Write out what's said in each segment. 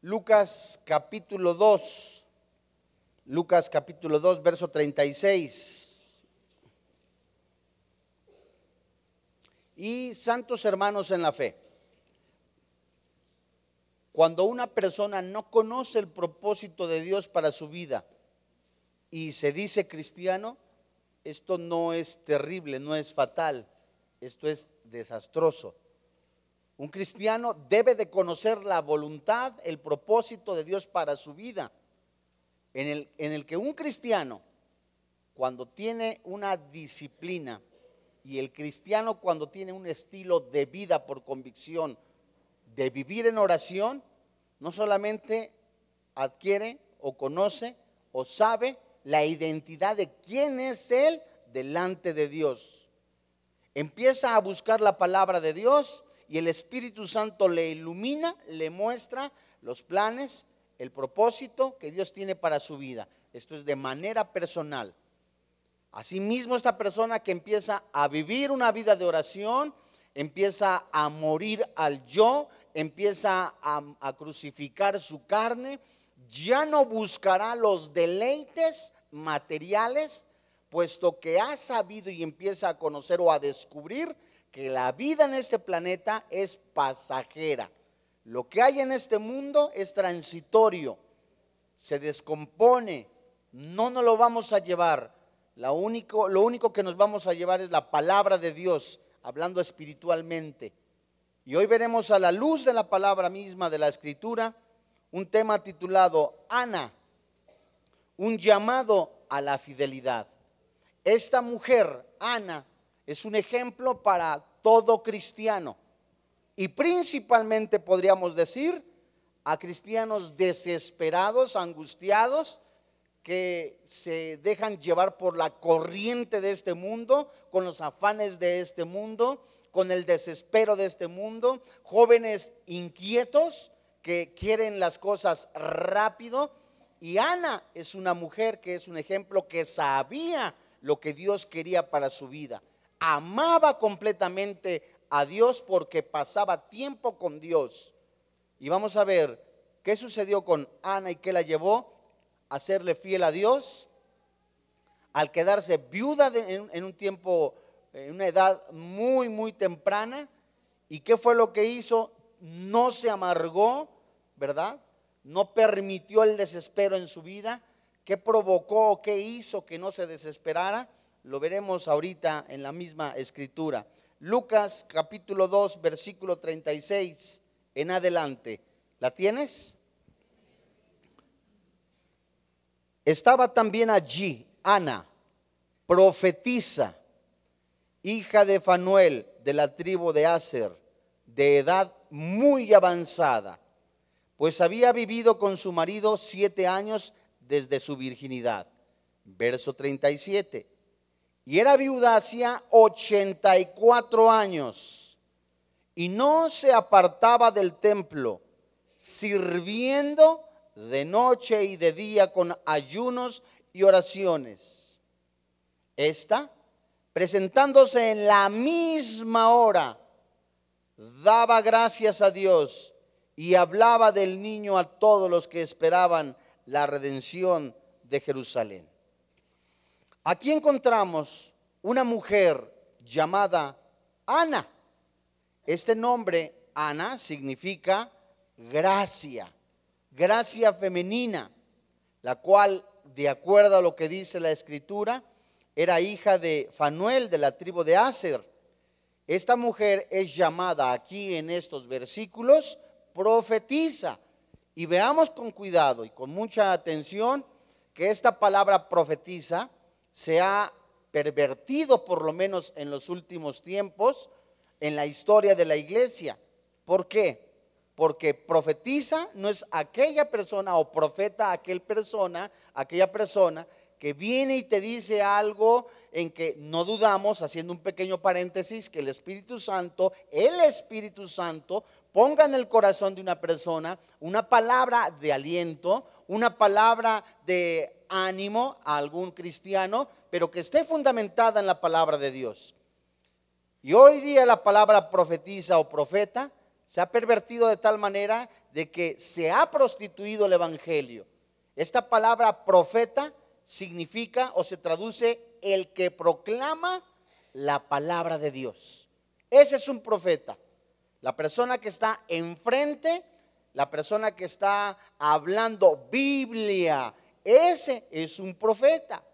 Lucas capítulo 2, Lucas capítulo 2, verso 36. Y santos hermanos en la fe, cuando una persona no conoce el propósito de Dios para su vida y se dice cristiano, esto no es terrible, no es fatal, esto es desastroso. Un cristiano debe de conocer la voluntad, el propósito de Dios para su vida, en el, en el que un cristiano, cuando tiene una disciplina, y el cristiano cuando tiene un estilo de vida por convicción, de vivir en oración, no solamente adquiere o conoce o sabe la identidad de quién es Él delante de Dios. Empieza a buscar la palabra de Dios y el Espíritu Santo le ilumina, le muestra los planes, el propósito que Dios tiene para su vida. Esto es de manera personal. Asimismo, esta persona que empieza a vivir una vida de oración, empieza a morir al yo, empieza a, a crucificar su carne, ya no buscará los deleites materiales, puesto que ha sabido y empieza a conocer o a descubrir que la vida en este planeta es pasajera. Lo que hay en este mundo es transitorio, se descompone, no nos lo vamos a llevar. Lo único, lo único que nos vamos a llevar es la palabra de Dios, hablando espiritualmente. Y hoy veremos a la luz de la palabra misma de la escritura un tema titulado Ana, un llamado a la fidelidad. Esta mujer, Ana, es un ejemplo para todo cristiano y principalmente podríamos decir a cristianos desesperados, angustiados, que se dejan llevar por la corriente de este mundo, con los afanes de este mundo, con el desespero de este mundo, jóvenes inquietos que quieren las cosas rápido. Y Ana es una mujer que es un ejemplo que sabía lo que Dios quería para su vida. Amaba completamente a Dios porque pasaba tiempo con Dios. Y vamos a ver qué sucedió con Ana y qué la llevó a serle fiel a Dios, al quedarse viuda en, un tiempo, en una edad muy, muy temprana. ¿Y qué fue lo que hizo? No se amargó, ¿verdad? No permitió el desespero en su vida, ¿Qué provocó, qué hizo que no se desesperara? Lo veremos ahorita en la misma escritura. Lucas capítulo 2, versículo 36 en adelante. ¿La tienes? Estaba también allí Ana, profetisa, hija de Fanuel de la tribu de Aser, de edad muy avanzada, pues había vivido con su marido siete años desde su virginidad. Verso 37. Y era viuda hacía 84 años y no se apartaba del templo, sirviendo de noche y de día con ayunos y oraciones. Esta, presentándose en la misma hora, daba gracias a Dios y hablaba del niño a todos los que esperaban la redención de Jerusalén. Aquí encontramos una mujer llamada Ana. Este nombre, Ana, significa gracia, gracia femenina, la cual, de acuerdo a lo que dice la escritura, era hija de Fanuel de la tribu de Aser. Esta mujer es llamada aquí en estos versículos profetiza y veamos con cuidado y con mucha atención que esta palabra profetiza se ha pervertido por lo menos en los últimos tiempos en la historia de la iglesia. ¿Por qué? Porque profetiza no es aquella persona o profeta aquel persona, aquella persona que viene y te dice algo en que no dudamos, haciendo un pequeño paréntesis, que el Espíritu Santo, el Espíritu Santo, ponga en el corazón de una persona una palabra de aliento, una palabra de ánimo a algún cristiano, pero que esté fundamentada en la palabra de Dios. Y hoy día la palabra profetiza o profeta se ha pervertido de tal manera de que se ha prostituido el Evangelio. Esta palabra profeta significa o se traduce el que proclama la palabra de Dios. Ese es un profeta. La persona que está enfrente, la persona que está hablando Biblia, ese es un profeta,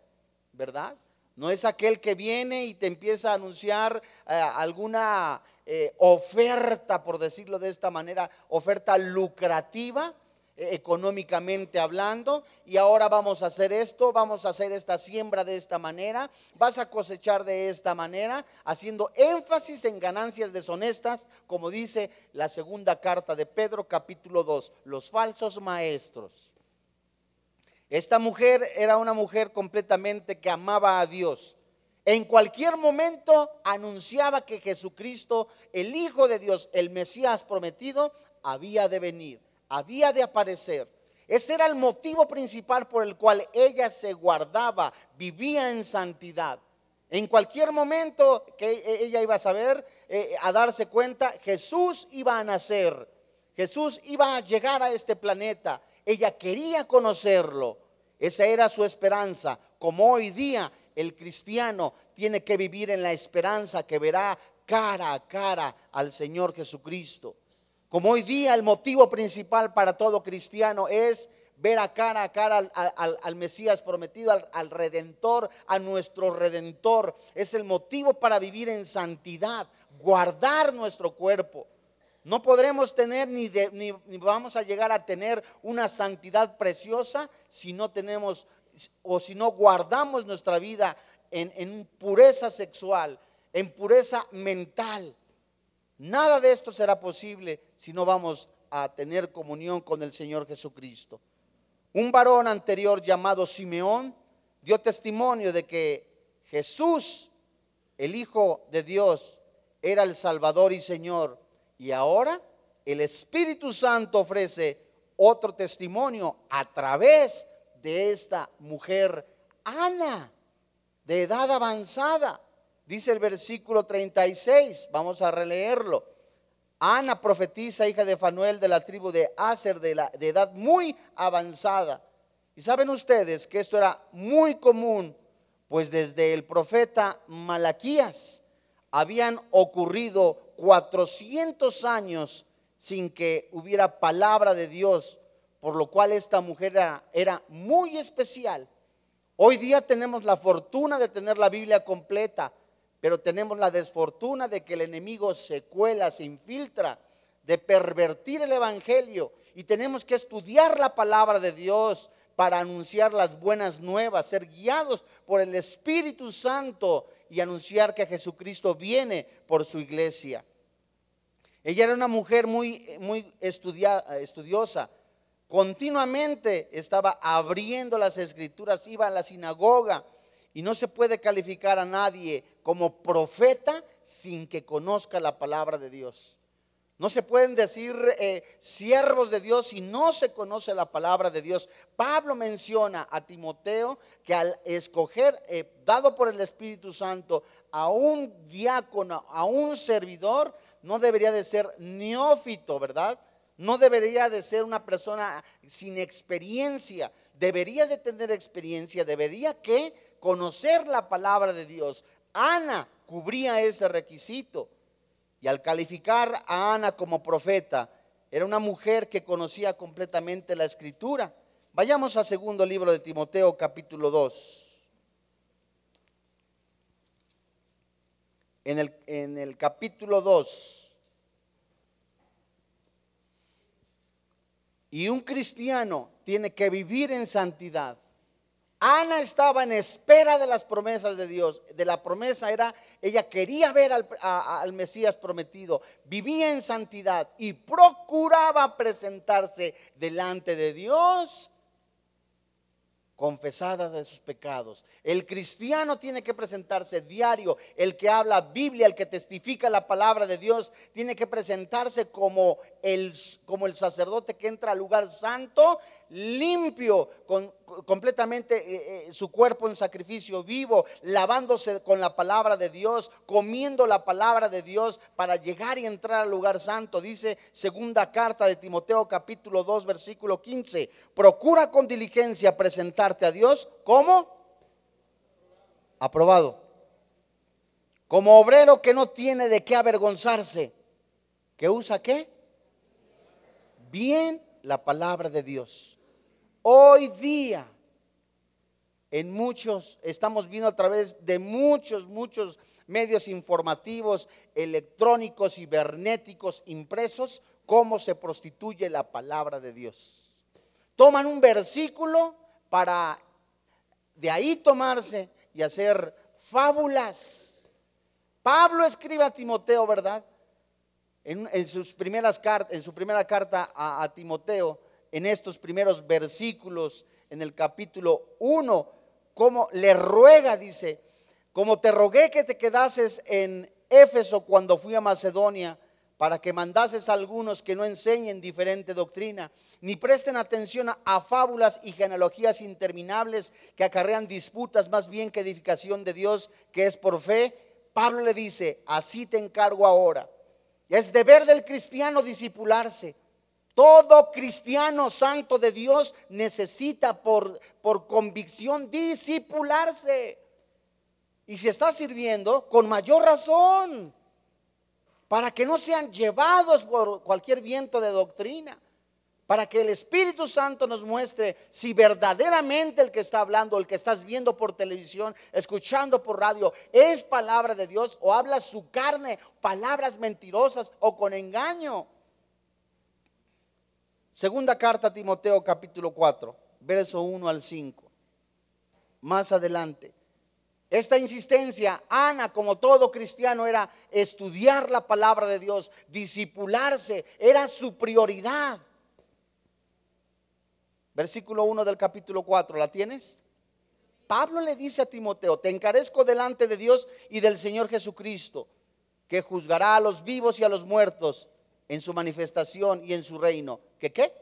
¿verdad? No es aquel que viene y te empieza a anunciar eh, alguna eh, oferta, por decirlo de esta manera, oferta lucrativa eh, económicamente hablando, y ahora vamos a hacer esto, vamos a hacer esta siembra de esta manera, vas a cosechar de esta manera, haciendo énfasis en ganancias deshonestas, como dice la segunda carta de Pedro capítulo 2, los falsos maestros. Esta mujer era una mujer completamente que amaba a Dios. En cualquier momento anunciaba que Jesucristo, el Hijo de Dios, el Mesías prometido, había de venir, había de aparecer. Ese era el motivo principal por el cual ella se guardaba, vivía en santidad. En cualquier momento que e-, ella iba a saber, eh, a darse cuenta, Jesús iba a nacer, Jesús iba a llegar a este planeta. Ella quería conocerlo. Esa era su esperanza. Como hoy día el cristiano tiene que vivir en la esperanza que verá cara a cara al Señor Jesucristo. Como hoy día el motivo principal para todo cristiano es ver a cara a cara al, Mesías prometido, al, al, Redentor, a nuestro Redentor. Es el motivo para vivir en santidad, guardar nuestro cuerpo. No podremos tener ni, ni, vamos a llegar a tener una santidad preciosa si no tenemos o si no guardamos nuestra vida en, en pureza sexual, en pureza mental. Nada de esto será posible si no vamos a tener comunión con el Señor Jesucristo. Un varón anterior llamado Simeón dio testimonio de que Jesús, el Hijo de Dios, era el Salvador y Señor y ahora el Espíritu Santo ofrece otro testimonio a través de esta mujer, Ana, de edad avanzada. Dice el versículo 36, vamos a releerlo. Ana profetiza, hija de Fanuel de la tribu de Aser, de, de edad muy avanzada. Y saben ustedes que esto era muy común, pues desde el profeta Malaquías habían ocurrido 400 años sin que hubiera palabra de Dios, por lo cual esta mujer era, muy especial. Hoy día tenemos la fortuna de tener la Biblia completa, pero tenemos la desfortuna de que el enemigo se cuela, se infiltra, de pervertir el Evangelio. Y tenemos que estudiar la palabra de Dios para anunciar las buenas nuevas, ser guiados por el Espíritu Santo y anunciar que Jesucristo viene por su iglesia. Ella era una mujer muy, muy estudiosa. Continuamente estaba abriendo las escrituras, iba a la sinagoga y no se puede calificar a nadie como profeta sin que conozca la palabra de Dios. No se pueden decir eh, siervos de Dios si no se conoce la palabra de Dios. Pablo menciona a Timoteo que al escoger, eh, dado por el Espíritu Santo, a un diácono, a un servidor, no debería de ser neófito, ¿verdad? No debería de ser una persona sin experiencia. Debería de tener experiencia, debería que conocer la palabra de Dios. Ana cubría ese requisito. Y al calificar a Ana como profeta, era una mujer que conocía completamente la escritura. Vayamos a segundo libro de Timoteo capítulo 2. En el, en el capítulo 2. Y un cristiano tiene que vivir en santidad. Ana estaba en espera de las promesas de Dios. De la promesa era, ella quería ver al, Mesías prometido, vivía en santidad y procuraba presentarse delante de Dios confesada de sus pecados. El cristiano tiene que presentarse diario, el que habla Biblia, el que testifica la palabra de Dios, tiene que presentarse como el, como el sacerdote que entra al lugar santo, limpio, con, completamente eh, eh, su cuerpo en sacrificio vivo, lavándose con la palabra de Dios, comiendo la palabra de Dios para llegar y entrar al lugar santo. Dice segunda carta de Timoteo capítulo 2 versículo 15, procura con diligencia presentarte a Dios como aprobado, como obrero que no tiene de qué avergonzarse, que usa qué? Bien la palabra de Dios Hoy día, en muchos, estamos viendo a través de muchos, muchos medios informativos, electrónicos, cibernéticos, impresos, cómo se prostituye la palabra de Dios. Toman un versículo para de ahí tomarse y hacer fábulas. Pablo escribe a Timoteo, ¿verdad? En, sus primeras en su primera carta a Timoteo, en estos primeros versículos, en el capítulo 1, como le ruega, dice, como te rogué que te quedases en Éfeso cuando fui a Macedonia, para que mandases a algunos que no enseñen diferente doctrina, ni presten atención a, fábulas y genealogías interminables que acarrean disputas más bien que edificación de Dios, que es por fe. Pablo le dice, así te encargo ahora. Es deber del cristiano disipularse todo cristiano santo de Dios necesita por, por convicción disipularse. Y si está sirviendo, con mayor razón, para que no sean llevados por cualquier viento de doctrina, para que el Espíritu Santo nos muestre si verdaderamente el que está hablando, el que estás viendo por televisión, escuchando por radio, es palabra de Dios o habla su carne, palabras mentirosas o con engaño. Segunda carta a Timoteo capítulo 4, verso 1 al 5. Más adelante. Esta insistencia, Ana, como todo cristiano, era estudiar la palabra de Dios, disipularse, era su prioridad. Versículo 1 del capítulo 4, ¿la tienes? Pablo le dice a Timoteo, te encarezco delante de Dios y del Señor Jesucristo, que juzgará a los vivos y a los muertos en su manifestación y en su reino. ¿Que qué?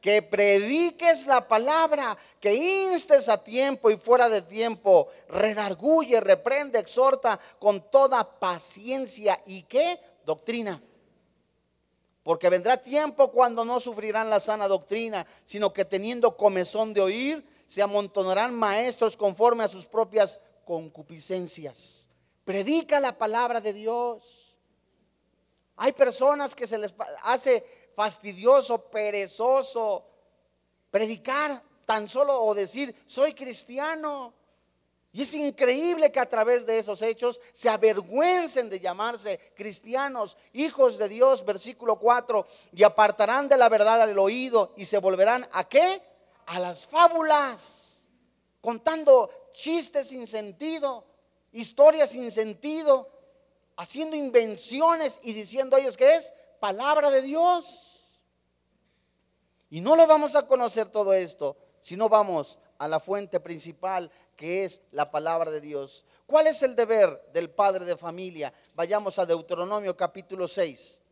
Que prediques la palabra, que instes a tiempo y fuera de tiempo, redarguye, reprende, exhorta con toda paciencia y qué? Doctrina. Porque vendrá tiempo cuando no sufrirán la sana doctrina, sino que teniendo comezón de oír, se amontonarán maestros conforme a sus propias concupiscencias. Predica la palabra de Dios. Hay personas que se les hace fastidioso, perezoso predicar tan solo o decir, soy cristiano. Y es increíble que a través de esos hechos se avergüencen de llamarse cristianos, hijos de Dios, versículo 4, y apartarán de la verdad al oído y se volverán a qué? A las fábulas, contando chistes sin sentido, historias sin sentido, haciendo invenciones y diciendo a ellos que es palabra de Dios. Y no lo vamos a conocer todo esto si no vamos a la fuente principal que es la palabra de Dios. ¿Cuál es el deber del padre de familia? Vayamos a Deuteronomio capítulo 6.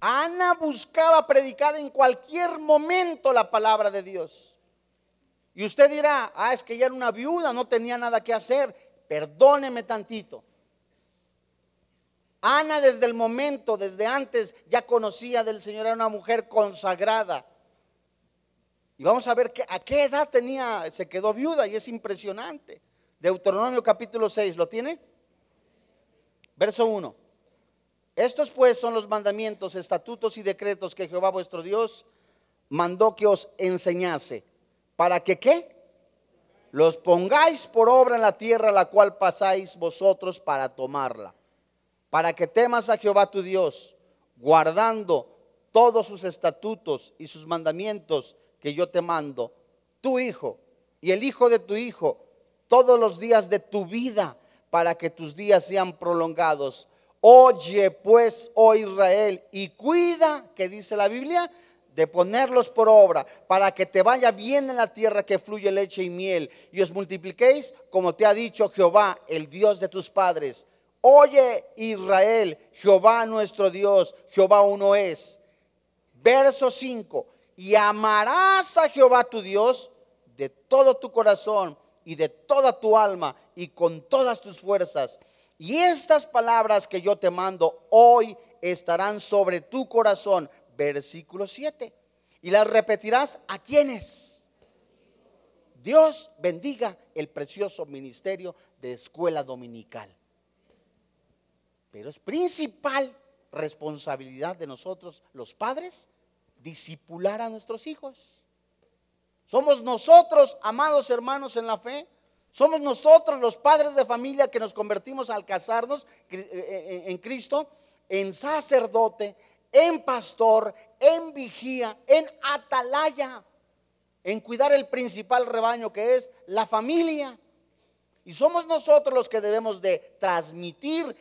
Ana buscaba predicar en cualquier momento la palabra de Dios. Y usted dirá, ah, es que ella era una viuda, no tenía nada que hacer. Perdóneme tantito. Ana desde el momento, desde antes, ya conocía del Señor, era una mujer consagrada. Y vamos a ver que, a qué edad tenía, se quedó viuda y es impresionante. Deuteronomio capítulo 6, ¿lo tiene? Verso 1. Estos pues son los mandamientos, estatutos y decretos que Jehová vuestro Dios mandó que os enseñase. ¿Para que qué? Los pongáis por obra en la tierra la cual pasáis vosotros para tomarla para que temas a Jehová tu Dios, guardando todos sus estatutos y sus mandamientos que yo te mando, tu hijo y el hijo de tu hijo, todos los días de tu vida, para que tus días sean prolongados. Oye pues, oh Israel, y cuida, que dice la Biblia, de ponerlos por obra, para que te vaya bien en la tierra que fluye leche y miel, y os multipliquéis, como te ha dicho Jehová, el Dios de tus padres Oye Israel, Jehová nuestro Dios, Jehová uno es. Verso 5, y amarás a Jehová tu Dios de todo tu corazón y de toda tu alma y con todas tus fuerzas. Y estas palabras que yo te mando hoy estarán sobre tu corazón. Versículo 7. Y las repetirás a quienes. Dios bendiga el precioso ministerio de escuela dominical. Pero es principal responsabilidad de nosotros, los padres, disipular a nuestros hijos. Somos nosotros, amados hermanos en la fe, somos nosotros los padres de familia que nos convertimos al casarnos eh, eh, en Cristo, en sacerdote, en pastor, en vigía, en atalaya, en cuidar el principal rebaño que es la familia. Y somos nosotros los que debemos de transmitir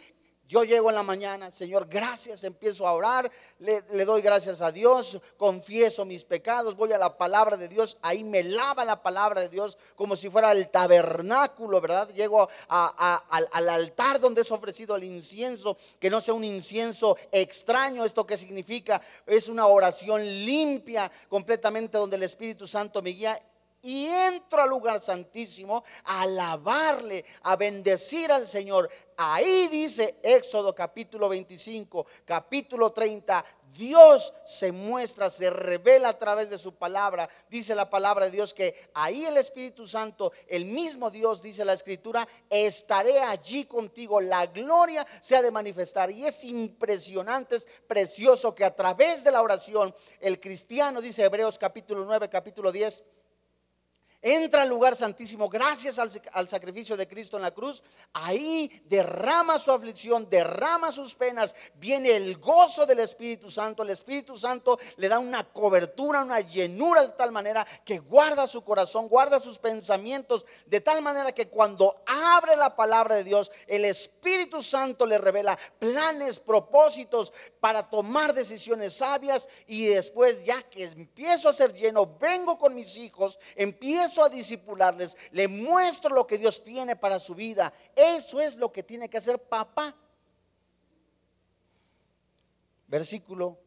yo llego en la mañana, Señor, gracias, empiezo a orar, le, doy gracias a Dios, confieso mis pecados, voy a la palabra de Dios, ahí me lava la palabra de Dios como si fuera el tabernáculo, ¿verdad? Llego al, al altar donde es ofrecido el incienso, que no sea un incienso extraño, esto que significa, es una oración limpia completamente donde el Espíritu Santo me guía y entro al lugar santísimo a alabarle, a bendecir al Señor. Ahí dice Éxodo capítulo 25, capítulo 30, Dios se muestra, se revela a través de su palabra. Dice la palabra de Dios que ahí el Espíritu Santo, el mismo Dios, dice la Escritura, estaré allí contigo. La gloria se ha de manifestar. Y es impresionante, es precioso que a través de la oración el cristiano, dice Hebreos capítulo 9, capítulo 10, entra al lugar santísimo gracias al, sacrificio de Cristo en la cruz, ahí derrama su aflicción, derrama sus penas, viene el gozo del Espíritu Santo, el Espíritu Santo le da una cobertura, una llenura de tal manera que guarda su corazón, guarda sus pensamientos, de tal manera que cuando abre la palabra de Dios, el Espíritu Santo le revela planes, propósitos para tomar decisiones sabias. Y después ya que empiezo a ser lleno, vengo con mis hijos, empiezo a disipularles, le muestro lo que Dios tiene para su vida. Eso es lo que tiene que hacer papá. Versículo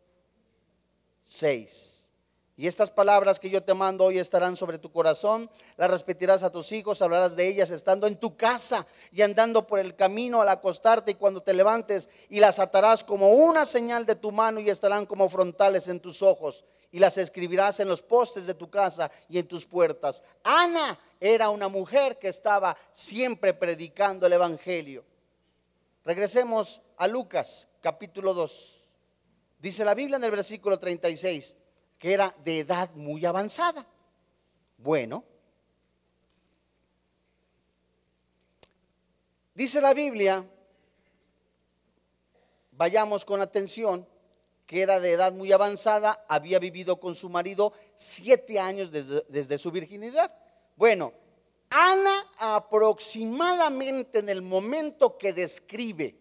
6. Y estas palabras que yo te mando hoy estarán sobre tu corazón, las repetirás a tus hijos, hablarás de ellas estando en tu casa y andando por el camino al acostarte y cuando te levantes, y las atarás como una señal de tu mano y estarán como frontales en tus ojos y las escribirás en los postes de tu casa y en tus puertas. Ana era una mujer que estaba siempre predicando el Evangelio. Regresemos a Lucas capítulo 2. Dice la Biblia en el versículo 36 que era de edad muy avanzada. Bueno, dice la Biblia, vayamos con atención, que era de edad muy avanzada, había vivido con su marido siete años desde, su virginidad. Bueno, Ana aproximadamente en el momento que describe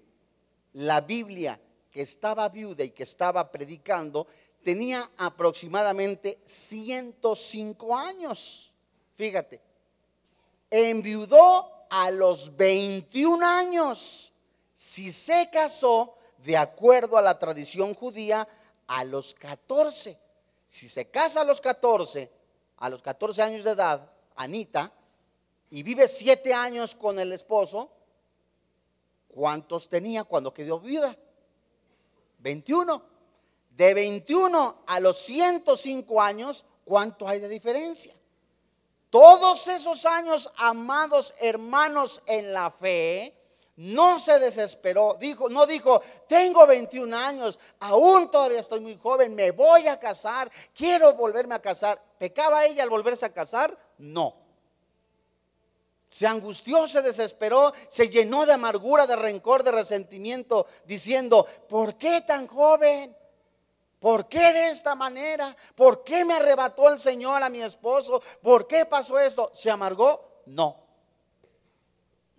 la Biblia que estaba viuda y que estaba predicando, tenía aproximadamente 105 años. Fíjate, enviudó a los 21 años. Si se casó, de acuerdo a la tradición judía, a los 14. Si se casa a los 14, a los 14 años de edad, Anita, y vive 7 años con el esposo, ¿cuántos tenía cuando quedó viuda? 21. De 21 a los 105 años, ¿cuánto hay de diferencia? Todos esos años, amados hermanos en la fe, no se desesperó, dijo, no dijo, tengo 21 años, aún todavía estoy muy joven, me voy a casar, quiero volverme a casar. ¿Pecaba ella al volverse a casar? No. Se angustió, se desesperó, se llenó de amargura, de rencor, de resentimiento, diciendo, ¿por qué tan joven? ¿Por qué de esta manera? ¿Por qué me arrebató el Señor a mi esposo? ¿Por qué pasó esto? ¿Se amargó? No.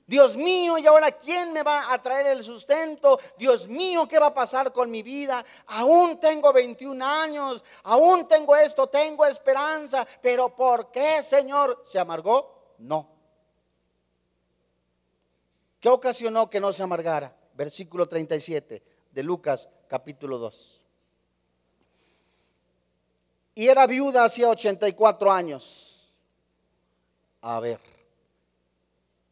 Dios mío, ¿y ahora quién me va a traer el sustento? Dios mío, ¿qué va a pasar con mi vida? Aún tengo 21 años, aún tengo esto, tengo esperanza, pero ¿por qué, Señor? ¿Se amargó? No. ¿Qué ocasionó que no se amargara? versículo 37 de Lucas capítulo 2. Y era viuda hacía 84 años. A ver,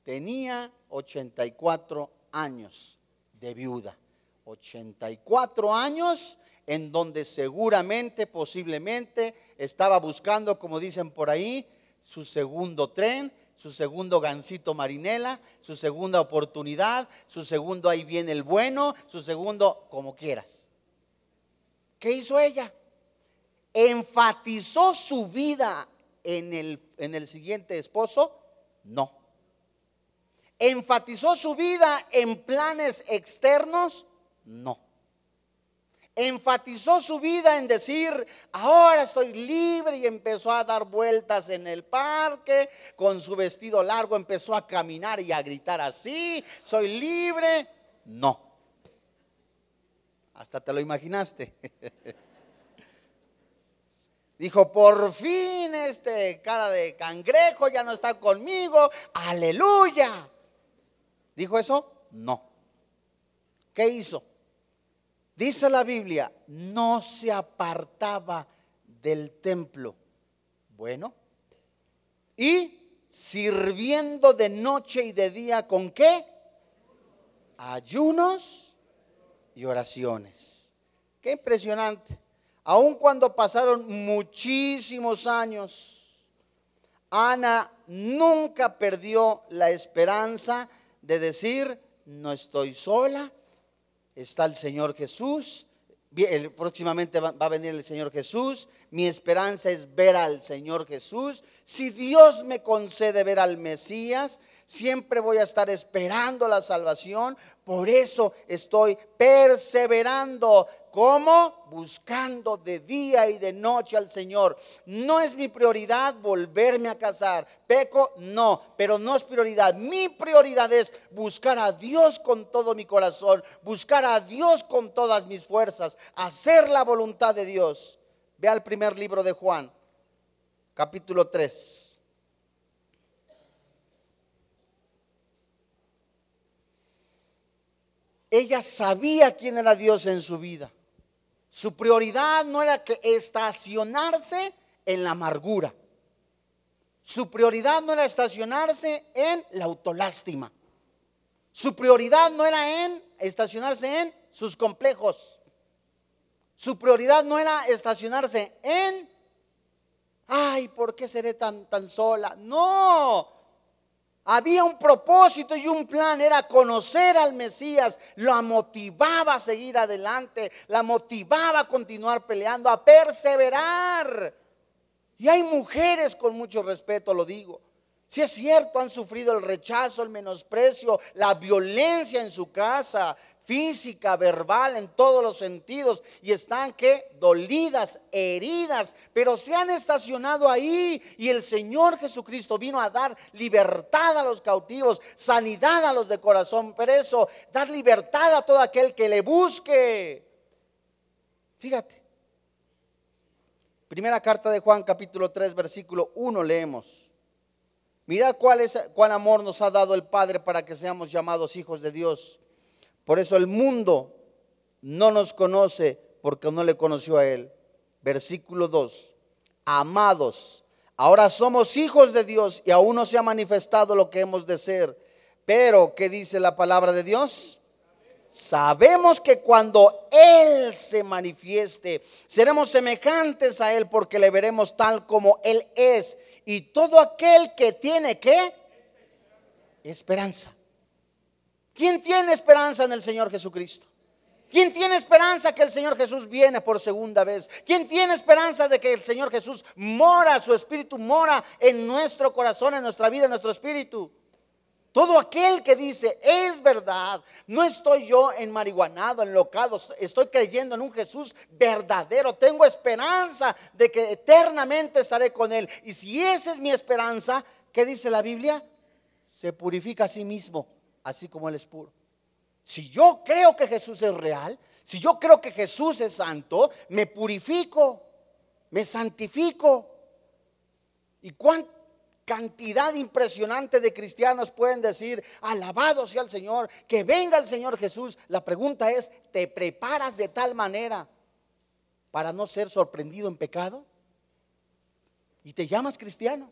tenía 84 años de viuda. 84 años en donde seguramente, posiblemente, estaba buscando, como dicen por ahí, su segundo tren, su segundo gancito marinela, su segunda oportunidad, su segundo ahí viene el bueno, su segundo como quieras. ¿Qué hizo ella? ¿Enfatizó su vida en el, en el siguiente esposo? No. ¿Enfatizó su vida en planes externos? No enfatizó su vida en decir, ahora estoy libre y empezó a dar vueltas en el parque, con su vestido largo empezó a caminar y a gritar así, soy libre. No. Hasta te lo imaginaste. Dijo, por fin este cara de cangrejo ya no está conmigo, aleluya. ¿Dijo eso? No. ¿Qué hizo? Dice la Biblia, no se apartaba del templo. Bueno, y sirviendo de noche y de día con qué? Ayunos y oraciones. Qué impresionante. Aun cuando pasaron muchísimos años, Ana nunca perdió la esperanza de decir, no estoy sola, está el Señor Jesús. Próximamente va a venir el Señor Jesús. Mi esperanza es ver al Señor Jesús. Si Dios me concede ver al Mesías, siempre voy a estar esperando la salvación. Por eso estoy perseverando. ¿Cómo? Buscando de día y de noche al Señor. No es mi prioridad volverme a casar. Peco, no, pero no es prioridad. Mi prioridad es buscar a Dios con todo mi corazón, buscar a Dios con todas mis fuerzas, hacer la voluntad de Dios. Ve al primer libro de Juan, capítulo 3. Ella sabía quién era Dios en su vida. Su prioridad no era que estacionarse en la amargura. Su prioridad no era estacionarse en la autolástima. Su prioridad no era en estacionarse en sus complejos. Su prioridad no era estacionarse en, ay, ¿por qué seré tan, tan sola? No, había un propósito y un plan, era conocer al Mesías, lo motivaba a seguir adelante, la motivaba a continuar peleando, a perseverar. Y hay mujeres con mucho respeto, lo digo. Si es cierto, han sufrido el rechazo, el menosprecio, la violencia en su casa, física, verbal, en todos los sentidos, y están que dolidas, heridas, pero se han estacionado ahí y el Señor Jesucristo vino a dar libertad a los cautivos, sanidad a los de corazón preso, dar libertad a todo aquel que le busque. Fíjate. Primera carta de Juan capítulo 3 versículo 1 leemos. Mirad cuál, es, cuál amor nos ha dado el Padre para que seamos llamados hijos de Dios por eso el mundo no nos conoce porque no le conoció a Él. Versículo 2. Amados, ahora somos hijos de Dios y aún no se ha manifestado lo que hemos de ser. Pero, ¿qué dice la palabra de Dios? Sabemos que cuando Él se manifieste, seremos semejantes a Él porque le veremos tal como Él es. Y todo aquel que tiene que esperanza. ¿Quién tiene esperanza en el Señor Jesucristo? ¿Quién tiene esperanza que el Señor Jesús viene por segunda vez? ¿Quién tiene esperanza de que el Señor Jesús mora, su espíritu mora en nuestro corazón, en nuestra vida, en nuestro espíritu? Todo aquel que dice, es verdad, no estoy yo en marihuanado, enlocado, estoy creyendo en un Jesús verdadero, tengo esperanza de que eternamente estaré con Él. Y si esa es mi esperanza, ¿qué dice la Biblia? Se purifica a sí mismo así como Él es puro. Si yo creo que Jesús es real, si yo creo que Jesús es santo, me purifico, me santifico. ¿Y cantidad impresionante de cristianos pueden decir, alabado sea el Señor, que venga el Señor Jesús. La pregunta es, ¿te preparas de tal manera para no ser sorprendido en pecado? ¿Y te llamas cristiano?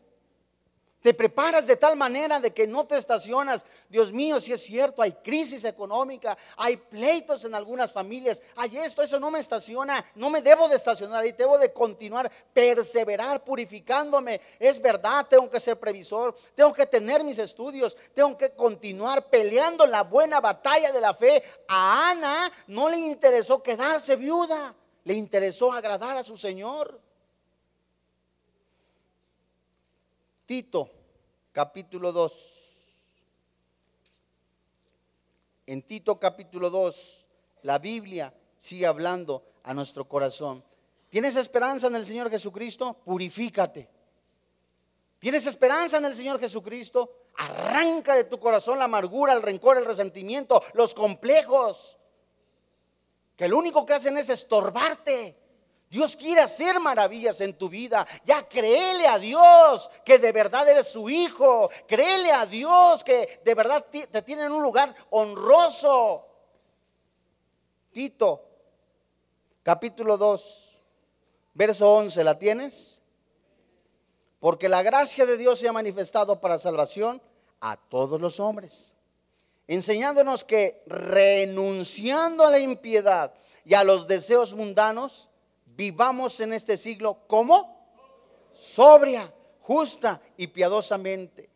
Te preparas de tal manera de que no te estacionas. Dios mío, si es cierto, hay crisis económica, hay pleitos en algunas familias, hay esto, eso no me estaciona, no me debo de estacionar y debo de continuar, perseverar, purificándome. Es verdad, tengo que ser previsor, tengo que tener mis estudios, tengo que continuar peleando la buena batalla de la fe. A Ana no le interesó quedarse viuda, le interesó agradar a su Señor. Tito, capítulo 2. En Tito capítulo 2, la Biblia sigue hablando a nuestro corazón. ¿Tienes esperanza en el Señor Jesucristo? Purifícate. ¿Tienes esperanza en el Señor Jesucristo? Arranca de tu corazón la amargura, el rencor, el resentimiento, los complejos. Que lo único que hacen es estorbarte. Dios quiere hacer maravillas en tu vida. Ya créele a Dios que de verdad eres su hijo. Créele a Dios que de verdad te tiene en un lugar honroso. Tito, capítulo 2, verso 11, ¿la tienes? Porque la gracia de Dios se ha manifestado para salvación a todos los hombres, enseñándonos que renunciando a la impiedad y a los deseos mundanos, vivamos en este siglo como sobria, justa y piadosamente,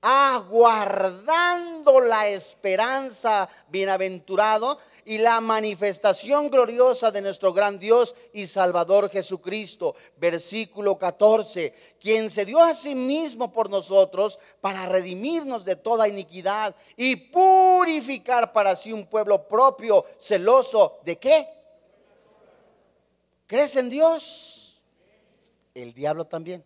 aguardando la esperanza bienaventurado y la manifestación gloriosa de nuestro gran Dios y Salvador Jesucristo. Versículo 14, quien se dio a sí mismo por nosotros para redimirnos de toda iniquidad y purificar para sí un pueblo propio, celoso de qué? ¿Crees en Dios? El diablo también.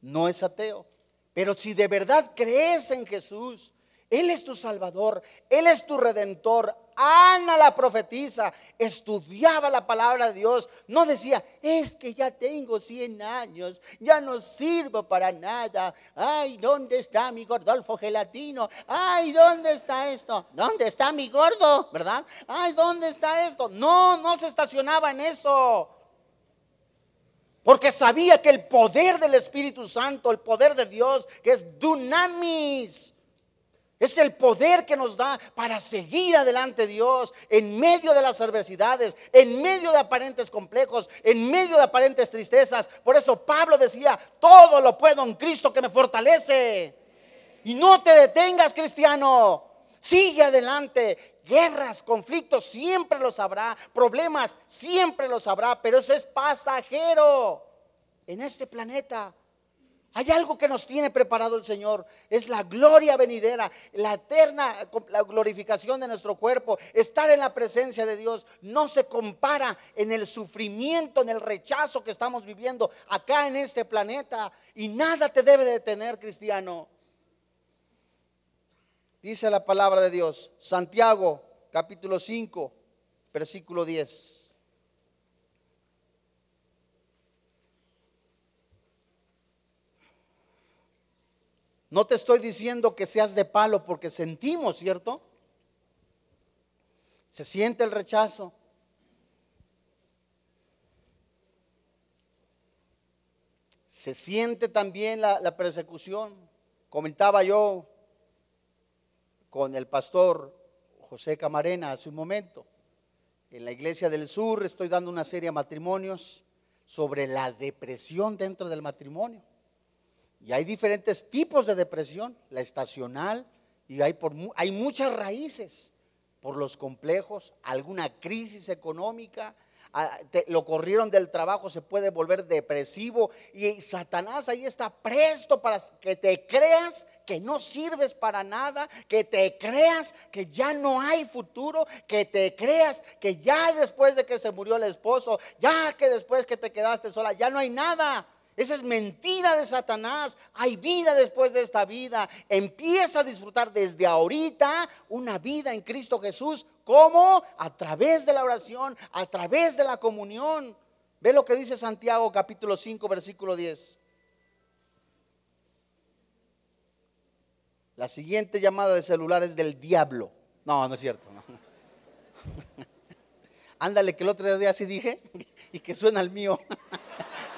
No es ateo. Pero si de verdad crees en Jesús, Él es tu Salvador, Él es tu Redentor, Ana la profetisa estudiaba la palabra de Dios. No decía, es que ya tengo 100 años, ya no sirvo para nada. Ay, ¿dónde está mi gordolfo gelatino? Ay, ¿dónde está esto? ¿Dónde está mi gordo? ¿Verdad? Ay, ¿dónde está esto? No, no se estacionaba en eso. Porque sabía que el poder del Espíritu Santo, el poder de Dios, que es dunamis, es el poder que nos da para seguir adelante Dios en medio de las adversidades, en medio de aparentes complejos, en medio de aparentes tristezas. Por eso Pablo decía, todo lo puedo en Cristo que me fortalece. Y no te detengas, cristiano. Sigue adelante. Guerras, conflictos, siempre los habrá. Problemas, siempre los habrá. Pero eso es pasajero en este planeta. Hay algo que nos tiene preparado el Señor. Es la gloria venidera, la eterna la glorificación de nuestro cuerpo. Estar en la presencia de Dios no se compara en el sufrimiento, en el rechazo que estamos viviendo acá en este planeta. Y nada te debe detener, cristiano. Dice la palabra de Dios, Santiago capítulo 5, versículo 10. No te estoy diciendo que seas de palo porque sentimos, ¿cierto? Se siente el rechazo. Se siente también la, persecución. Comentaba yo con el pastor José Camarena hace un momento. En la iglesia del sur estoy dando una serie de matrimonios sobre la depresión dentro del matrimonio. Y hay diferentes tipos de depresión, la estacional, y hay, por, hay muchas raíces, por los complejos, alguna crisis económica, lo corrieron del trabajo, se puede volver depresivo y Satanás ahí está presto para que te creas que no sirves para nada, que te creas que ya no hay futuro, que te creas que ya después de que se murió el esposo, ya que después que te quedaste sola, ya no hay nada. Esa es mentira de Satanás. Hay vida después de esta vida. Empieza a disfrutar desde ahorita una vida en Cristo Jesús. ¿Cómo? A través de la oración, a través de la comunión. Ve lo que dice Santiago capítulo 5, versículo 10. La siguiente llamada de celular es del diablo. No, no es cierto. Ándale, que el otro día así dije y que suena el mío.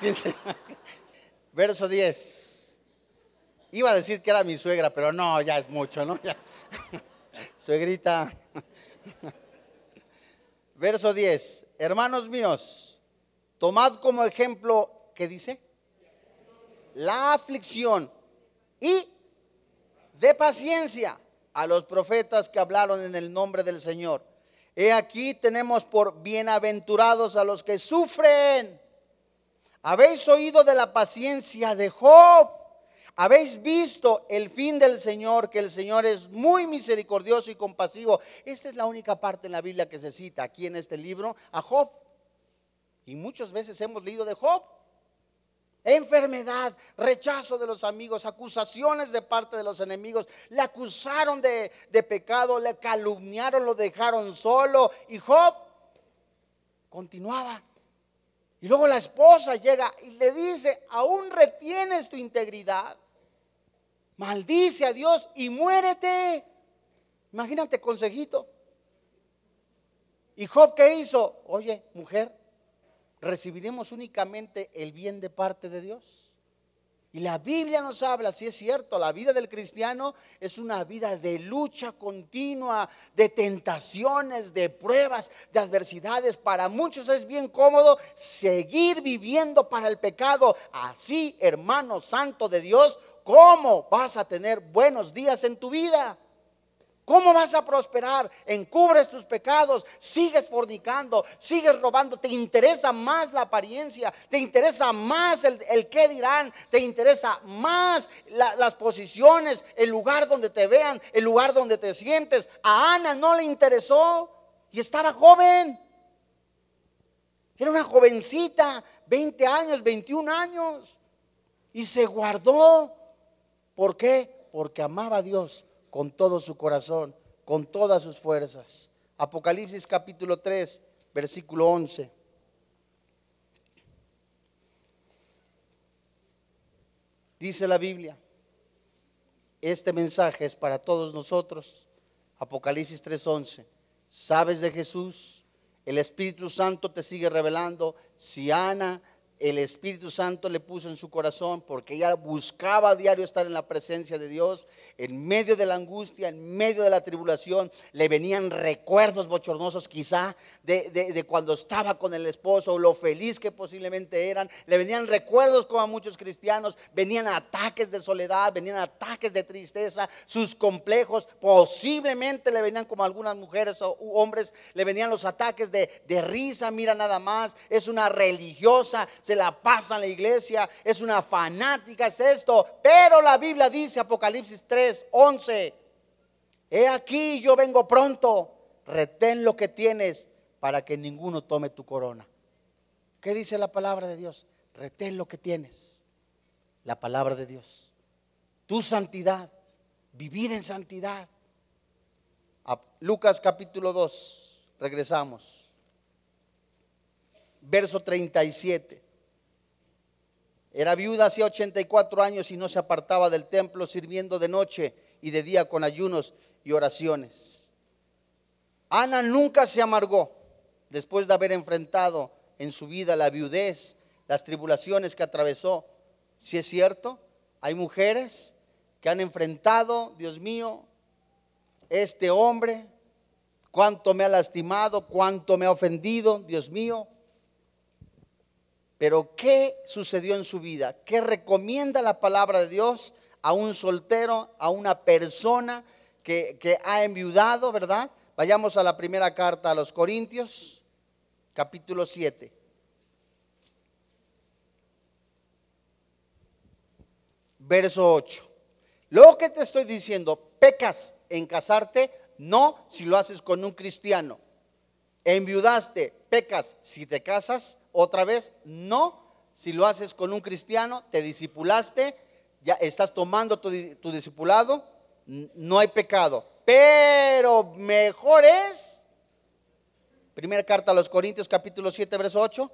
Verso 10. Iba a decir que era mi suegra, pero no, ya es mucho, ¿no? Suegrita. Verso 10. Hermanos míos, tomad como ejemplo, ¿qué dice? La aflicción y de paciencia a los profetas que hablaron en el nombre del Señor. He aquí tenemos por bienaventurados a los que sufren. Habéis oído de la paciencia de Job. Habéis visto el fin del Señor, que el Señor es muy misericordioso y compasivo. Esta es la única parte en la Biblia que se cita aquí en este libro a Job. Y muchas veces hemos leído de Job enfermedad, rechazo de los amigos, acusaciones de parte de los enemigos. Le acusaron de, pecado, le calumniaron, lo dejaron solo. Y Job continuaba. Y luego la esposa llega y le dice, aún retienes tu integridad. Maldice a Dios y muérete. Imagínate, consejito. ¿Y Job qué hizo? Oye, mujer, recibiremos únicamente el bien de parte de Dios. Y la Biblia nos habla, si es cierto, la vida del cristiano es una vida de lucha continua, de tentaciones, de pruebas, de adversidades. Para muchos es bien cómodo seguir viviendo para el pecado. Así, hermano santo de Dios, ¿cómo vas a tener buenos días en tu vida? ¿Cómo vas a prosperar? Encubres tus pecados, sigues fornicando, sigues robando, te interesa más la apariencia, te interesa más el, qué dirán, te interesa más las posiciones, el lugar donde te vean, el lugar donde te sientes. A Ana no le interesó y estaba joven. Era una jovencita, 20 años, 21 años. Y se guardó. ¿Por qué? Porque amaba a Dios con todo su corazón, con todas sus fuerzas. Apocalipsis capítulo 3, versículo 11. Dice la Biblia, este mensaje es para todos nosotros. Apocalipsis 3:11. ¿Sabes de Jesús? El Espíritu Santo te sigue revelando. Si Ana el Espíritu Santo le puso en su corazón porque ella buscaba a diario estar en la presencia de Dios. En medio de la angustia, en medio de la tribulación, le venían recuerdos bochornosos quizá de, cuando estaba con el esposo, lo feliz que posiblemente eran. Le venían recuerdos como a muchos cristianos, venían ataques de soledad, venían ataques de tristeza, sus complejos, posiblemente le venían como a algunas mujeres o hombres, le venían los ataques de, de risa, mira nada más, es una religiosa se la pasa en la iglesia, es una fanática, es esto. Pero la Biblia dice, Apocalipsis 3, 11, he aquí yo vengo pronto, retén lo que tienes para que ninguno tome tu corona. ¿Qué dice la palabra de Dios? Retén lo que tienes. La palabra de Dios. Tu santidad. Vivir en santidad. Lucas capítulo 2. Regresamos. Verso 37. Era viuda hacía 84 años y no se apartaba del templo sirviendo de noche y de día con ayunos y oraciones. Ana nunca se amargó después de haber enfrentado en su vida la viudez, las tribulaciones que atravesó. Si es cierto, hay mujeres que han enfrentado, Dios mío, este hombre, cuánto me ha lastimado, cuánto me ha ofendido, Dios mío, pero ¿qué sucedió en su vida? ¿Qué recomienda la palabra de Dios a un soltero, a una persona que, ha enviudado, verdad? Vayamos a la primera carta a los Corintios, capítulo 7. Verso 8. Lo que te estoy diciendo, pecas en casarte, no si lo haces con un cristiano. Enviudaste, pecas si te casas, otra vez, no. Si lo haces con un cristiano, te disipulaste, ya estás tomando tu, discipulado, no hay pecado. Pero mejor es, primera carta a los Corintios capítulo 7, verso 8,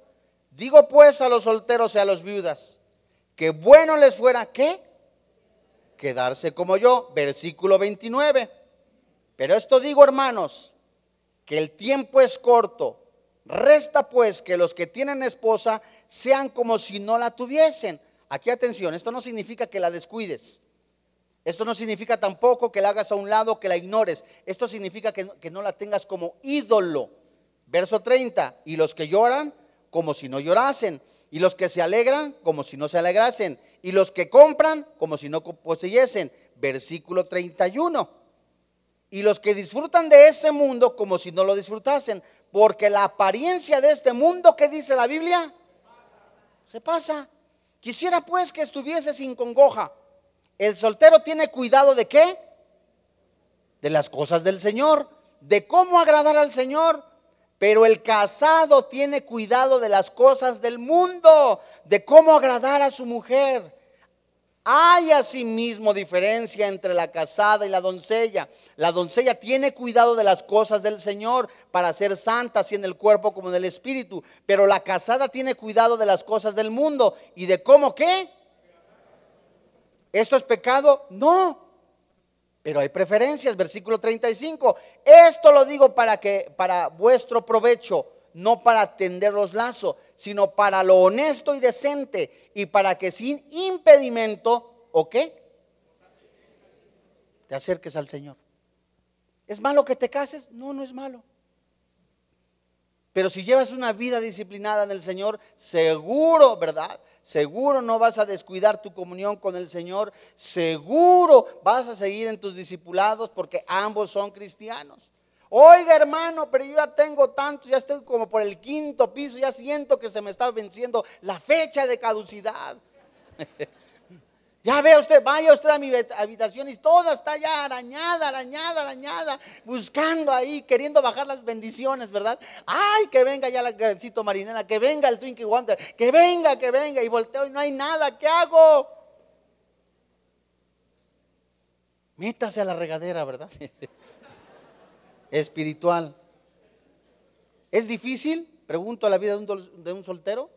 digo pues a los solteros y a los viudas, que bueno les fuera, ¿qué? quedarse como yo. Versículo 29. Pero esto digo, hermanos, que el tiempo es corto. Resta pues que los que tienen esposa sean como si no la tuviesen. Aquí atención, esto no significa que la descuides. Esto no significa tampoco que la hagas a un lado, que la ignores. Esto significa que, que no la tengas como ídolo. Verso 30, y los que lloran como si no llorasen, y los que se alegran como si no se alegrasen, y los que compran como si no poseyesen. Versículo 31. Y los que disfrutan de este mundo como si no lo disfrutasen, porque la apariencia de este mundo, ¿qué dice la Biblia? Se pasa. Quisiera pues que estuviese sin congoja el soltero tiene cuidado de qué? De las cosas del Señor, de cómo agradar al Señor. Pero el casado tiene cuidado de las cosas del mundo, de cómo agradar a su mujer. Hay asimismo diferencia entre la casada y la doncella. La doncella tiene cuidado de las cosas del Señor para ser santa, así en el cuerpo como en el espíritu. Pero la casada tiene cuidado de las cosas del mundo y de cómo qué? ¿Esto es pecado? No. Pero hay preferencias, versículo 35. Esto lo digo para que para vuestro provecho, no para tender los lazos, sino para lo honesto y decente y para que sin impedimento, ¿o qué? Te acerques al Señor. ¿Es malo que te cases? No, no es malo. Pero si llevas una vida disciplinada en el Señor, seguro, ¿verdad? Seguro no vas a descuidar tu comunión con el Señor. Seguro vas a seguir en tus discipulados porque ambos son cristianos. Oiga hermano, pero yo ya tengo tanto, ya estoy como por el quinto piso, ya siento que se me está venciendo la fecha de caducidad. Ya ve usted, vaya usted a mi habitación y toda está ya arañada, arañada, arañada, buscando ahí, queriendo bajar las bendiciones, ¿verdad? Ay, que venga ya la gancito marinera, que venga el Twinkie Wonder, que venga, que venga, y volteo y no hay nada, ¿qué hago? Métase a la regadera, ¿verdad? Espiritual. ¿Es difícil? Pregunto a la vida de un, soltero.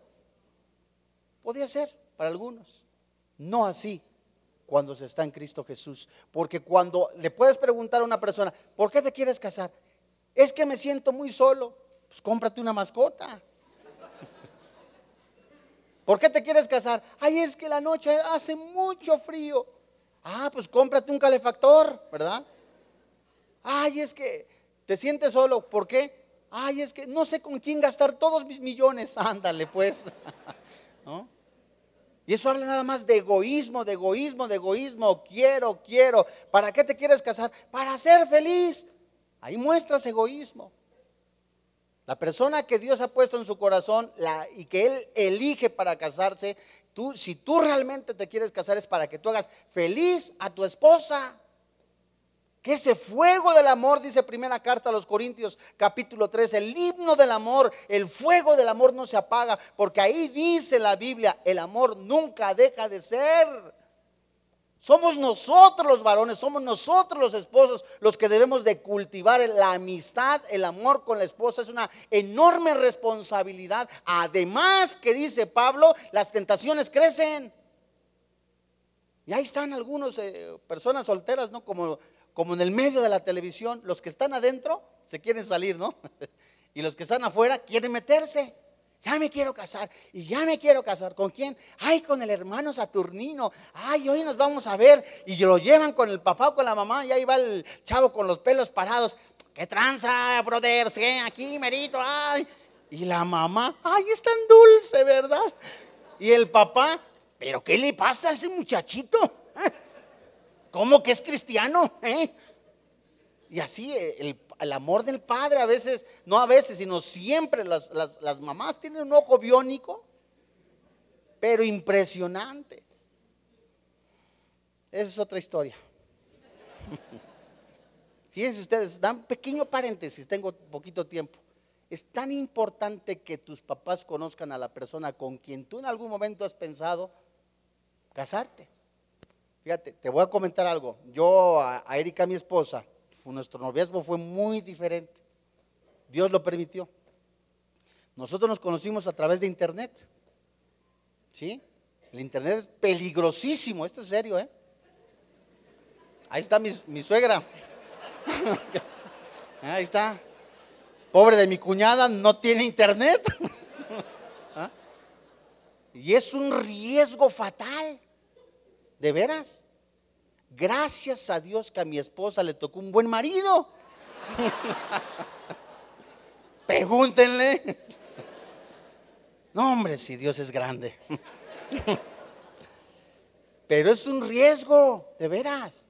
Podría ser para algunos. No así cuando se está en Cristo Jesús. Porque cuando le puedes preguntar a una persona, ¿por qué te quieres casar? Es que me siento muy solo. Pues cómprate una mascota. ¿Por qué te quieres casar? Ay, es que la noche hace mucho frío. Ah, pues cómprate un calefactor, ¿verdad? Ay, es que te sientes solo. ¿Por qué? Ay, es que no sé con quién gastar todos mis millones. Ándale, pues. Y eso habla nada más de egoísmo, de egoísmo, de egoísmo. Quiero, quiero. ¿Para qué te quieres casar? Para ser feliz. Ahí muestras egoísmo. La persona que Dios ha puesto en su corazón y que Él elige para casarse, tú, si tú realmente te quieres casar es para que tú hagas feliz a tu esposa. Que ese fuego del amor, dice primera carta a los Corintios capítulo 3, el himno del amor, el fuego del amor no se apaga, porque ahí dice la Biblia, el amor nunca deja de ser. Somos nosotros los varones, somos nosotros los esposos los que debemos de cultivar la amistad, el amor con la esposa. Es una enorme responsabilidad. Además que dice Pablo, las tentaciones crecen. Y ahí están algunas eh, personas solteras, ¿no? Como como en el medio de la televisión, los que están adentro se quieren salir, ¿no? Y los que están afuera quieren meterse. Ya me quiero casar y ya me quiero casar. ¿Con quién? Ay, con el hermano Saturnino. Ay, hoy nos vamos a ver. Y lo llevan con el papá o con la mamá. Y ahí va el chavo con los pelos parados. ¿Qué tranza, brother? ¿Sí? Aquí, merito. Ay. Y la mamá, ay, es tan dulce, ¿verdad? Y el papá, ¿pero qué le pasa a ese muchachito? ¿Cómo que es cristiano? Eh? Y así eh, el, amor del padre a veces, no a veces, sino siempre las, las mamás tienen un ojo biónico, pero impresionante. Esa es otra historia. Fíjense ustedes, dan pequeño paréntesis, tengo poquito tiempo. Es tan importante que tus papás conozcan a la persona con quien tú en algún momento has pensado casarte. Fíjate, te voy a comentar algo. Yo, a, Erika, mi esposa, nuestro noviazgo fue muy diferente. Dios lo permitió. Nosotros nos conocimos a través de internet. ¿Sí? El internet es peligrosísimo, esto es serio, ¿eh? Ahí está mi, suegra. Ahí está. Pobre de mi cuñada, no tiene internet. ¿Ah? Y es un riesgo fatal. De veras. Gracias a Dios que a mi esposa le tocó un buen marido. Pregúntenle. No, hombre, si Dios es grande. Pero es un riesgo, de veras.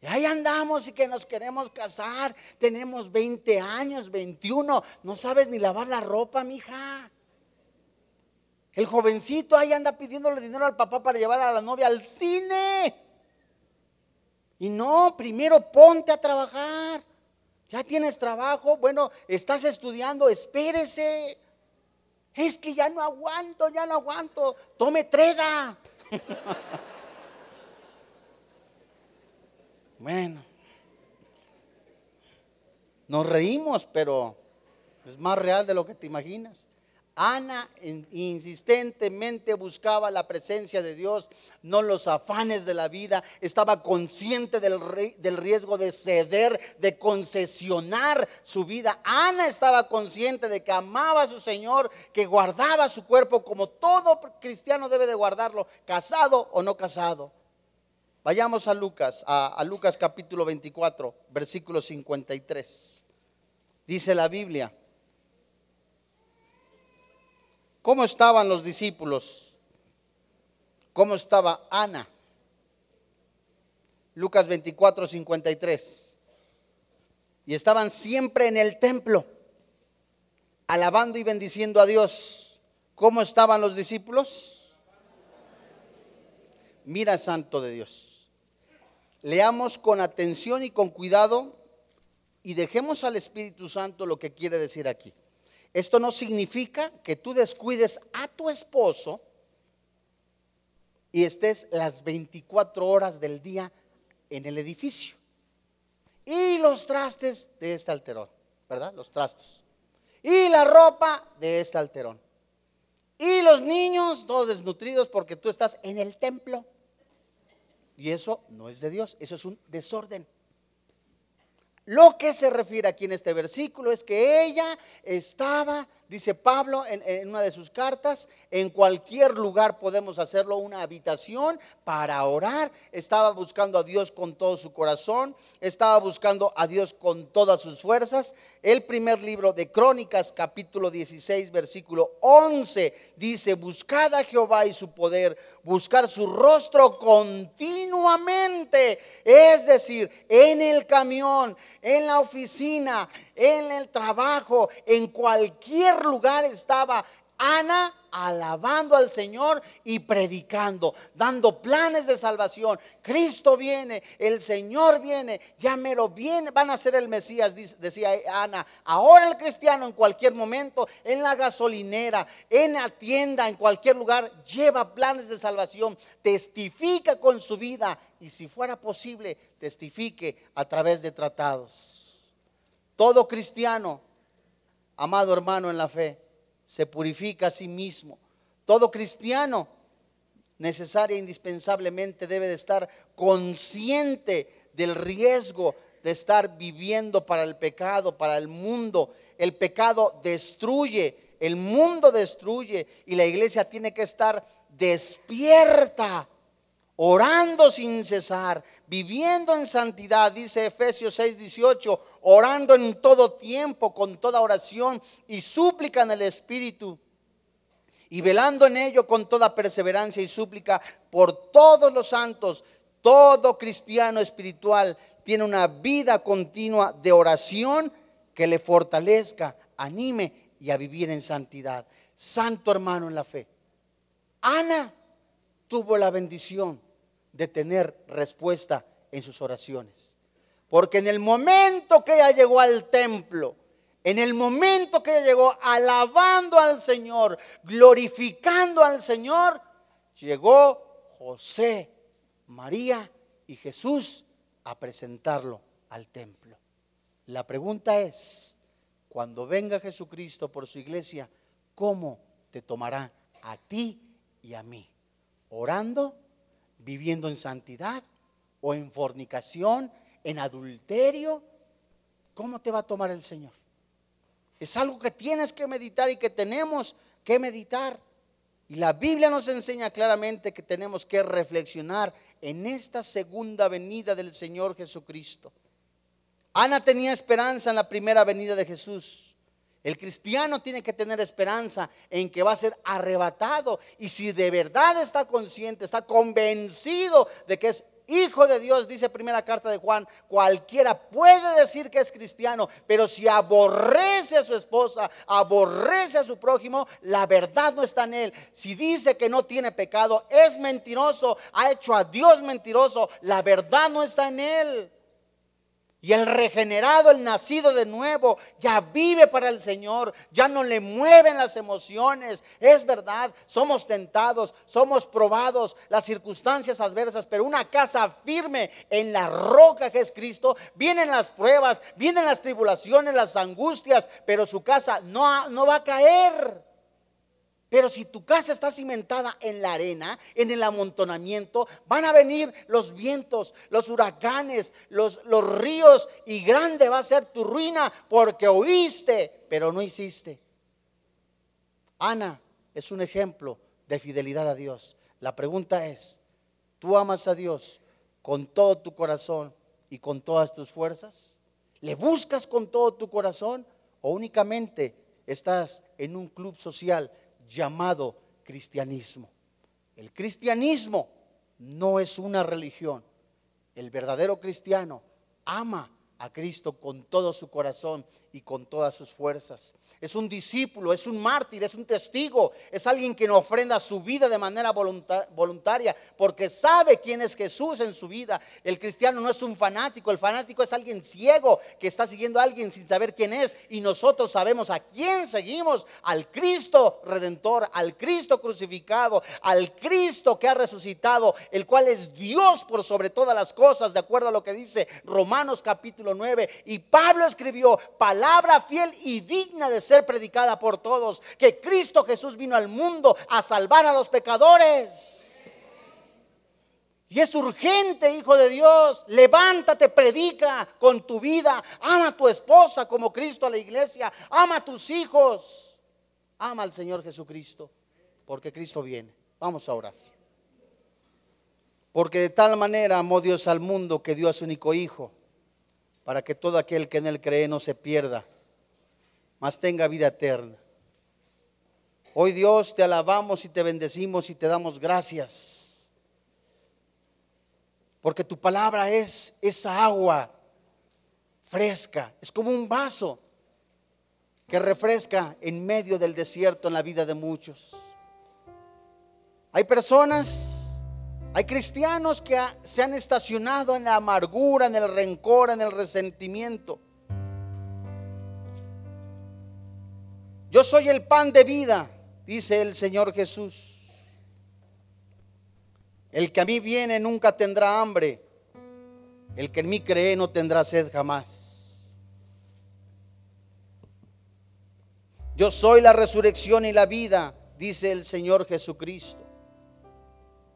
Y ahí andamos y que nos queremos casar. Tenemos 20 años, 21. No sabes ni lavar la ropa, mija. El jovencito ahí anda pidiéndole dinero al papá para llevar a la novia al cine. Y no, primero ponte a trabajar. Ya tienes trabajo, bueno, estás estudiando, espérese. Es que ya no aguanto, ya no aguanto. Tome trega. Bueno, nos reímos, pero es más real de lo que te imaginas. Ana insistentemente buscaba la presencia de Dios, no los afanes de la vida, estaba consciente del, del, riesgo de ceder, de concesionar su vida. Ana estaba consciente de que amaba a su Señor, que guardaba su cuerpo como todo cristiano debe de guardarlo, casado o no casado. Vayamos a Lucas, a, Lucas capítulo 24, versículo 53. Dice la Biblia, ¿cómo estaban los discípulos? ¿Cómo estaba Ana? Lucas 24, 53. Y estaban siempre en el templo, alabando y bendiciendo a Dios. ¿Cómo estaban los discípulos? Mira, santo de Dios. Leamos con atención y con cuidado y dejemos al Espíritu Santo lo que quiere decir aquí. Esto no significa que tú descuides a tu esposo y estés las 24 horas del día en el edificio. Y los trastes de este alterón, ¿verdad? Los trastos. Y la ropa de este alterón. Y los niños todos desnutridos porque tú estás en el templo. Y eso no es de Dios, eso es un desorden. Lo que se refiere aquí en este versículo es que ella estaba dice Pablo en, una de sus cartas, en cualquier lugar podemos hacerlo, una habitación para orar. Estaba buscando a Dios con todo su corazón, estaba buscando a Dios con todas sus fuerzas. El primer libro de Crónicas, capítulo 16, versículo 11, dice, buscad a Jehová y su poder, buscar su rostro continuamente, es decir, en el camión, en la oficina, en el trabajo, en cualquier lugar estaba Ana alabando al Señor y predicando, dando planes de salvación. Cristo viene, el Señor viene, ya me viene, van a ser el Mesías, decía Ana. Ahora el cristiano en cualquier momento, en la gasolinera, en la tienda, en cualquier lugar, lleva planes de salvación, testifica con su vida y si fuera posible, testifique a través de tratados. Todo cristiano, amado hermano en la fe, se purifica a sí mismo. Todo cristiano necesaria e indispensablemente debe de estar consciente del riesgo de estar viviendo para el pecado, para el mundo. El pecado destruye, el mundo destruye y la iglesia tiene que estar despierta orando sin cesar, viviendo en santidad, dice Efesios 6, 18, orando en todo tiempo, con toda oración y súplica en el Espíritu, y velando en ello con toda perseverancia y súplica por todos los santos. Todo cristiano espiritual tiene una vida continua de oración que le fortalezca, anime y a vivir en santidad. Santo hermano en la fe. Ana tuvo la bendición de tener respuesta en sus oraciones. Porque en el momento que ella llegó al templo, en el momento que ella llegó alabando al Señor, glorificando al Señor, llegó José, María y Jesús a presentarlo al templo. La pregunta es, cuando venga Jesucristo por su iglesia, ¿cómo te tomará a ti y a mí? ¿Orando? Viviendo en santidad o en fornicación, en adulterio, ¿cómo te va a tomar el Señor? Es algo que tienes que meditar y que tenemos que meditar. Y la Biblia nos enseña claramente que tenemos que reflexionar en esta segunda venida del Señor Jesucristo. Ana tenía esperanza en la primera venida de Jesús. El cristiano tiene que tener esperanza en que va a ser arrebatado. Y si de verdad está consciente, está convencido de que es hijo de Dios, dice primera carta de Juan, cualquiera puede decir que es cristiano, pero si aborrece a su esposa, aborrece a su prójimo, la verdad no está en él. Si dice que no tiene pecado, es mentiroso, ha hecho a Dios mentiroso, la verdad no está en él. Y el regenerado, el nacido de nuevo, ya vive para el Señor, ya no le mueven las emociones. Es verdad, somos tentados, somos probados, las circunstancias adversas, pero una casa firme en la roca que es Cristo, vienen las pruebas, vienen las tribulaciones, las angustias, pero su casa no, no va a caer. Pero si tu casa está cimentada en la arena, en el amontonamiento, van a venir los vientos, los huracanes, los, ríos y grande va a ser tu ruina porque oíste, pero no hiciste. Ana es un ejemplo de fidelidad a Dios. La pregunta es, ¿tú amas a Dios con todo tu corazón y con todas tus fuerzas? ¿Le buscas con todo tu corazón o únicamente estás en un club social llamado cristianismo. El cristianismo no es una religión. El verdadero cristiano ama a Cristo con todo su corazón y con todas sus fuerzas. Es un discípulo, es un mártir, es un testigo, es alguien que no ofrenda su vida de manera voluntaria porque sabe quién es Jesús en su vida. El cristiano no es un fanático, el fanático es alguien ciego que está siguiendo a alguien sin saber quién es y nosotros sabemos a quién seguimos, al Cristo redentor, al Cristo crucificado, al Cristo que ha resucitado, el cual es Dios por sobre todas las cosas, de acuerdo a lo que dice Romanos capítulo 9. Y Pablo escribió palabra fiel y digna de ser predicada por todos, que Cristo Jesús vino al mundo a salvar a los pecadores. Y es urgente, hijo de Dios, levántate, predica con tu vida, ama a tu esposa como Cristo a la iglesia, ama a tus hijos, ama al Señor Jesucristo, porque Cristo viene. Vamos a orar. Porque de tal manera amó Dios al mundo que dio a su único Hijo, para que todo aquel que en él cree no se pierda, mas tenga vida eterna. Hoy Dios te alabamos y te bendecimos y te damos gracias. Porque tu palabra es esa agua fresca, es como un vaso que refresca en medio del desierto en la vida de muchos. Hay personas, hay cristianos que se han estacionado en la amargura, en el rencor, en el resentimiento. Yo soy el pan de vida, dice el Señor Jesús. El que a mí viene nunca tendrá hambre. El que en mí cree no tendrá sed jamás. Yo soy la resurrección y la vida, dice el Señor Jesucristo.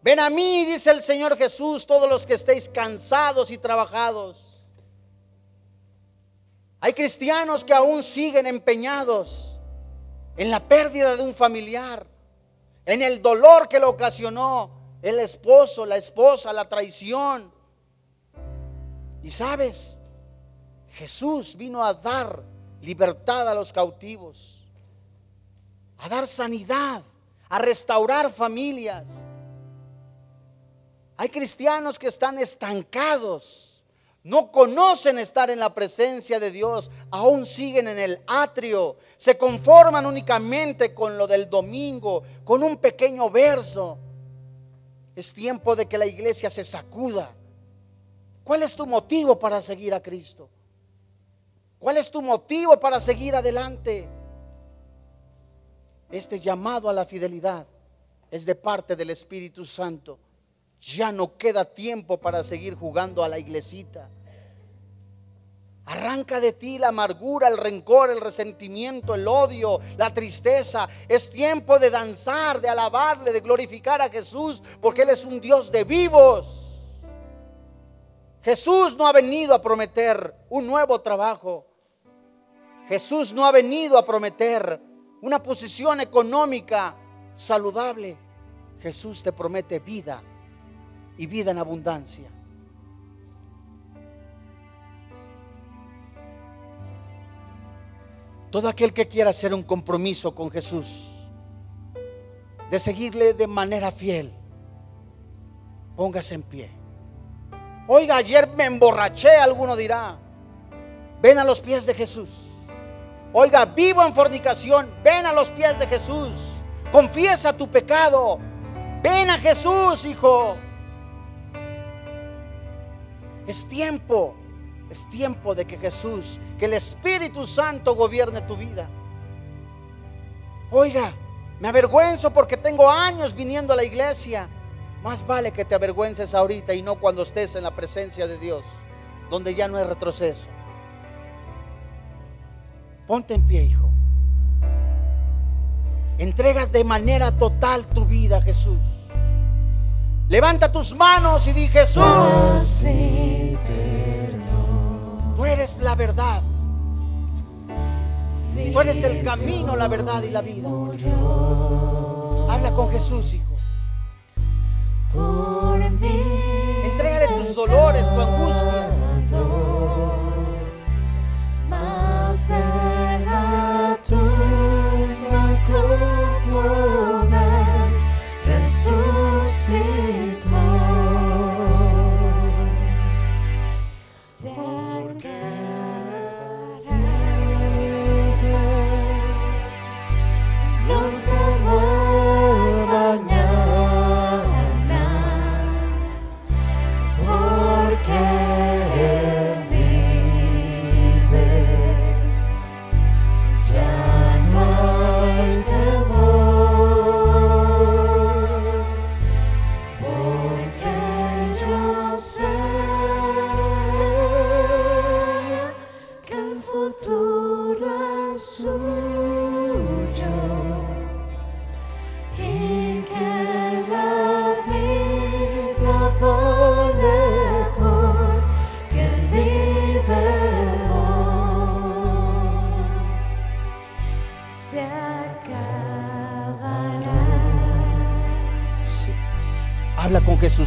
Ven a mí, dice el Señor Jesús, todos los que estéis cansados y trabajados. Hay cristianos que aún siguen empeñados en la pérdida de un familiar, en el dolor que le ocasionó el esposo, la esposa, la traición. Y sabes, Jesús vino a dar libertad a los cautivos, a dar sanidad, a restaurar familias. Hay cristianos que están estancados no conocen estar en la presencia de Dios, aún siguen en el atrio, se conforman únicamente con lo del domingo, con un pequeño verso. Es tiempo de que la iglesia se sacuda. ¿Cuál es tu motivo para seguir a Cristo? ¿Cuál es tu motivo para seguir adelante? Este llamado a la fidelidad es de parte del Espíritu Santo. Ya no queda tiempo para seguir jugando a la iglesita. Arranca de ti la amargura, el rencor, el resentimiento, el odio, la tristeza. Es tiempo de danzar, de alabarle, de glorificar a Jesús, porque Él es un Dios de vivos. Jesús no ha venido a prometer un nuevo trabajo. Jesús no ha venido a prometer una posición económica saludable. Jesús te promete vida y vida en abundancia. Todo aquel que quiera hacer un compromiso con Jesús, de seguirle de manera fiel, póngase en pie. Oiga, ayer me emborraché, alguno dirá. Ven a los pies de Jesús. Oiga, vivo en fornicación, ven a los pies de Jesús. Confiesa tu pecado. Ven a Jesús, hijo. Es tiempo, es tiempo de que Jesús, que el Espíritu Santo gobierne tu vida. Oiga, me avergüenzo porque tengo años viniendo a la iglesia. Más vale que te avergüences ahorita y no cuando estés en la presencia de Dios, donde ya no hay retroceso. Ponte en pie, hijo. Entrega de manera total tu vida a Jesús. Levanta tus manos y di Jesús. Tú eres la verdad. Tú eres el camino, la verdad y la vida. Habla con Jesús, hijo. Entrégale tus dolores, tu angustia.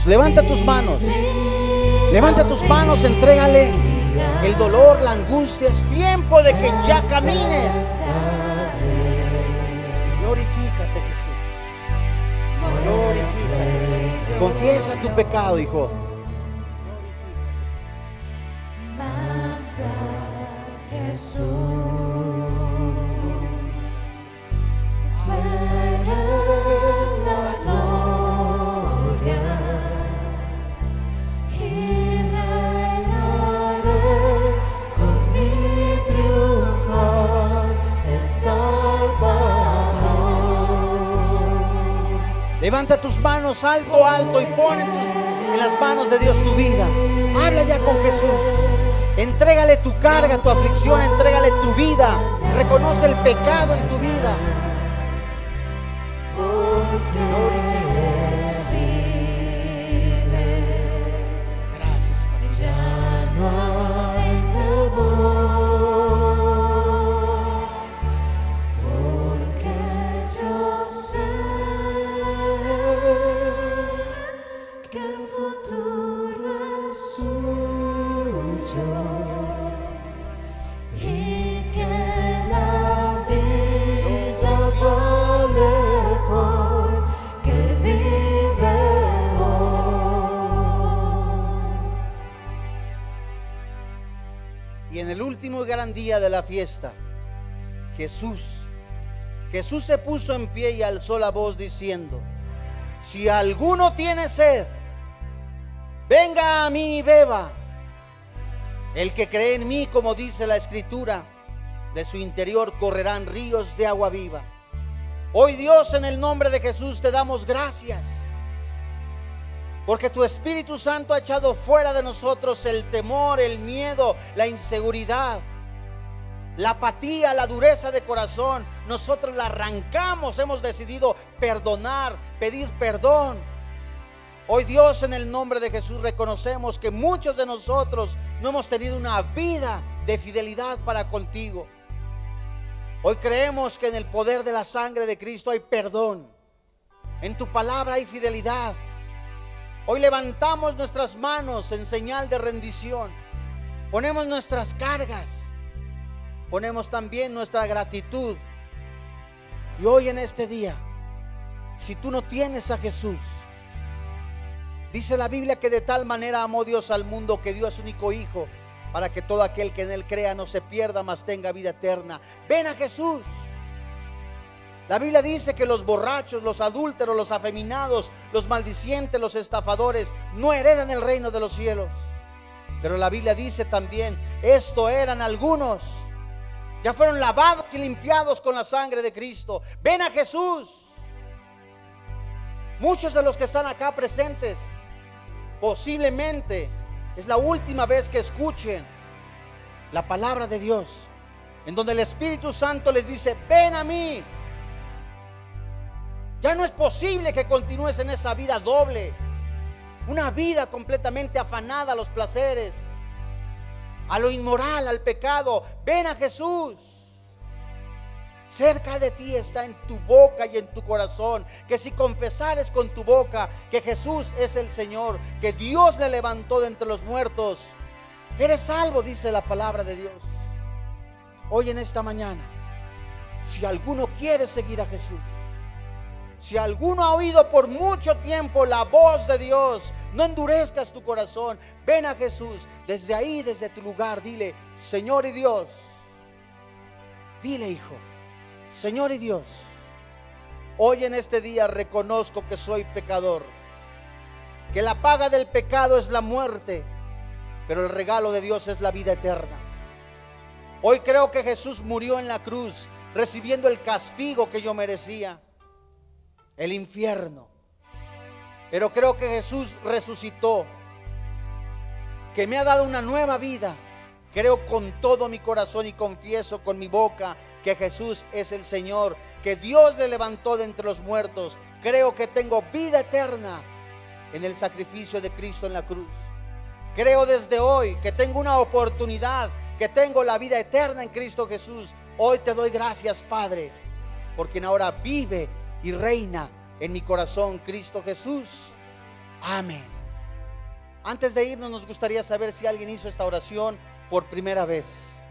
Levanta tus manos. Levanta tus manos, entrégale el dolor, la angustia. Es tiempo de que ya camines. Glorifícate, Jesús. Glorifícate. Confiesa tu pecado, hijo. Levanta tus manos alto, alto y pon en, las manos de Dios tu vida. Habla ya con Jesús. Entrégale tu carga, tu aflicción, entrégale tu vida. Reconoce el pecado en tu vida. Día de la fiesta, Jesús, Jesús se puso en pie y alzó la voz diciendo, si alguno tiene sed, venga a mí y beba. El que cree en mí, como dice la escritura, de su interior correrán ríos de agua viva. Hoy Dios, en el nombre de Jesús, te damos gracias porque tu Espíritu Santo ha echado fuera de nosotros el temor, el miedo, la inseguridad la apatía, la dureza de corazón, nosotros la arrancamos, hemos decidido perdonar, pedir perdón. Hoy Dios en el nombre de Jesús reconocemos que muchos de nosotros no hemos tenido una vida de fidelidad para contigo. Hoy creemos que en el poder de la sangre de Cristo hay perdón. En tu palabra hay fidelidad. Hoy levantamos nuestras manos en señal de rendición. Ponemos nuestras cargas. Ponemos también nuestra gratitud. Y hoy en este día, si tú no tienes a Jesús, Dice la Biblia que de tal manera amó Dios al mundo que dio a su único Hijo para que todo aquel que en él crea no se pierda, mas tenga vida eterna. Ven a Jesús. La Biblia dice que los borrachos, los adúlteros, los afeminados, los maldicientes, los estafadores no heredan el reino de los cielos. Pero la Biblia dice también, esto eran algunos. Ya fueron lavados y limpiados con la sangre de Cristo. Ven a Jesús. Muchos de los que están acá presentes Posiblemente es la última vez que escuchen la palabra de Dios, en donde el Espíritu Santo les dice, ven a mí. Ya no es posible que continúes en esa vida doble, una vida completamente afanada a los placeres, a lo inmoral, al pecado. Ven a Jesús. Cerca de ti está en tu boca y en tu corazón. Que si confesares con tu boca que Jesús es el Señor, que Dios le levantó de entre los muertos, eres salvo, dice la palabra de Dios. Hoy en esta mañana, si alguno quiere seguir a Jesús, si alguno ha oído por mucho tiempo la voz de Dios, no endurezcas tu corazón. Ven a Jesús. Desde ahí, desde tu lugar, dile, Señor y Dios. Dile, hijo. Señor y Dios, hoy en este día reconozco que soy pecador, que la paga del pecado es la muerte, pero el regalo de Dios es la vida eterna. Hoy creo que Jesús murió en la cruz recibiendo el castigo que yo merecía, el infierno. Pero creo que Jesús resucitó, que me ha dado una nueva vida. Creo con todo mi corazón y confieso con mi boca que Jesús es el Señor, que Dios le levantó de entre los muertos. Creo que tengo vida eterna en el sacrificio de Cristo en la cruz. Creo desde hoy que tengo una oportunidad, que tengo la vida eterna en Cristo Jesús. Hoy te doy gracias, Padre, porque ahora vive y reina en mi corazón Cristo Jesús. Amén. Antes de irnos nos gustaría saber si alguien hizo esta oración por primera vez.